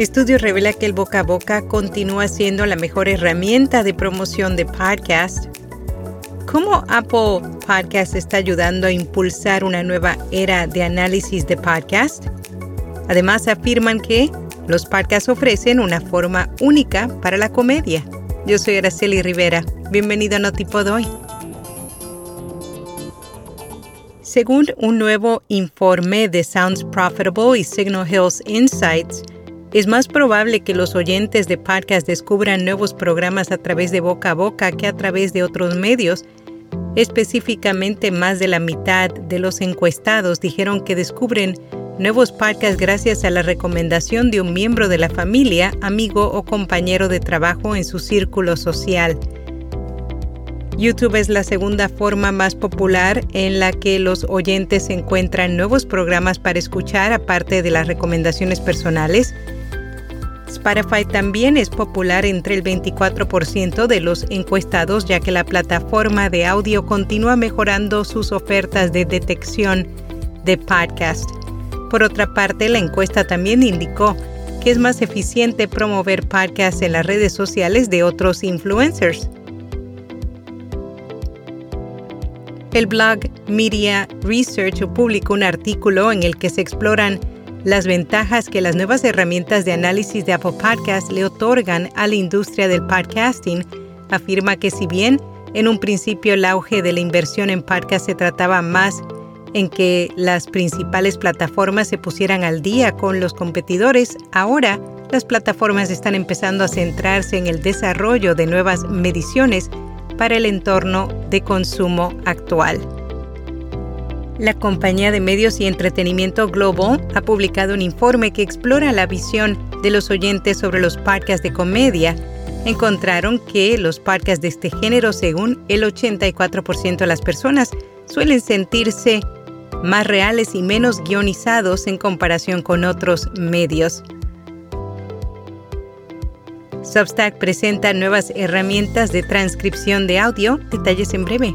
Estudio revela que el boca a boca continúa siendo la mejor herramienta de promoción de podcast. ¿Cómo Apple Podcast está ayudando a impulsar una nueva era de análisis de podcast? Además, afirman que los podcasts ofrecen una forma única para la comedia. Yo soy Araceli Rivera. Bienvenido a Notipod hoy. Según un nuevo informe de Sounds Profitable y Signal Hills Insights, es más probable que los oyentes de podcast descubran nuevos programas a través de boca a boca que a través de otros medios. Específicamente, más de la mitad de los encuestados dijeron que descubren nuevos podcasts gracias a la recomendación de un miembro de la familia, amigo o compañero de trabajo en su círculo social. YouTube es la segunda forma más popular en la que los oyentes encuentran nuevos programas para escuchar aparte de las recomendaciones personales. Spotify también es popular entre el 24% de los encuestados ya que la plataforma de audio continúa mejorando sus ofertas de detección de podcast. Por otra parte, la encuesta también indicó que es más eficiente promover podcasts en las redes sociales de otros influencers. El blog Media Research publicó un artículo en el que se exploran las ventajas que las nuevas herramientas de análisis de Apple Podcasts le otorgan a la industria del podcasting, afirma que si bien en un principio el auge de la inversión en podcast se trataba más en que las principales plataformas se pusieran al día con los competidores, ahora las plataformas están empezando a centrarse en el desarrollo de nuevas mediciones para el entorno de consumo actual. La compañía de medios y entretenimiento Globo ha publicado un informe que explora la visión de los oyentes sobre los podcasts de comedia. Encontraron que los podcasts de este género, según el 84% de las personas, suelen sentirse más reales y menos guionizados en comparación con otros medios. Substack presenta nuevas herramientas de transcripción de audio, detalles en breve.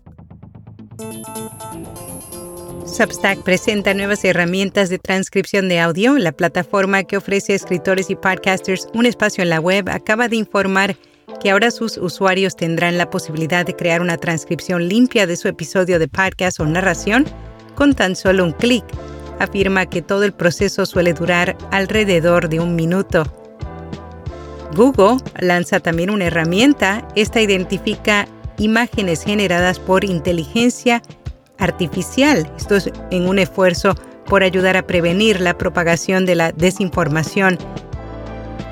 Substack presenta nuevas herramientas de transcripción de audio. La plataforma que ofrece a escritores y podcasters un espacio en la web acaba de informar que ahora sus usuarios tendrán la posibilidad de crear una transcripción limpia de su episodio de podcast o narración con tan solo un clic. Afirma que todo el proceso suele durar alrededor de un minuto. Google lanza también una herramienta. Esta identifica imágenes generadas por inteligencia artificial. Esto es en un esfuerzo por ayudar a prevenir la propagación de la desinformación.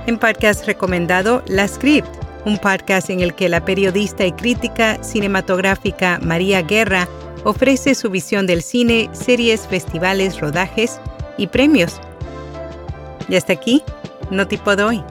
En podcast recomendado La Script, un podcast en el que la periodista y crítica cinematográfica María Guerra ofrece su visión del cine, series, festivales, rodajes y premios. Y hasta aquí, no tipo de hoy.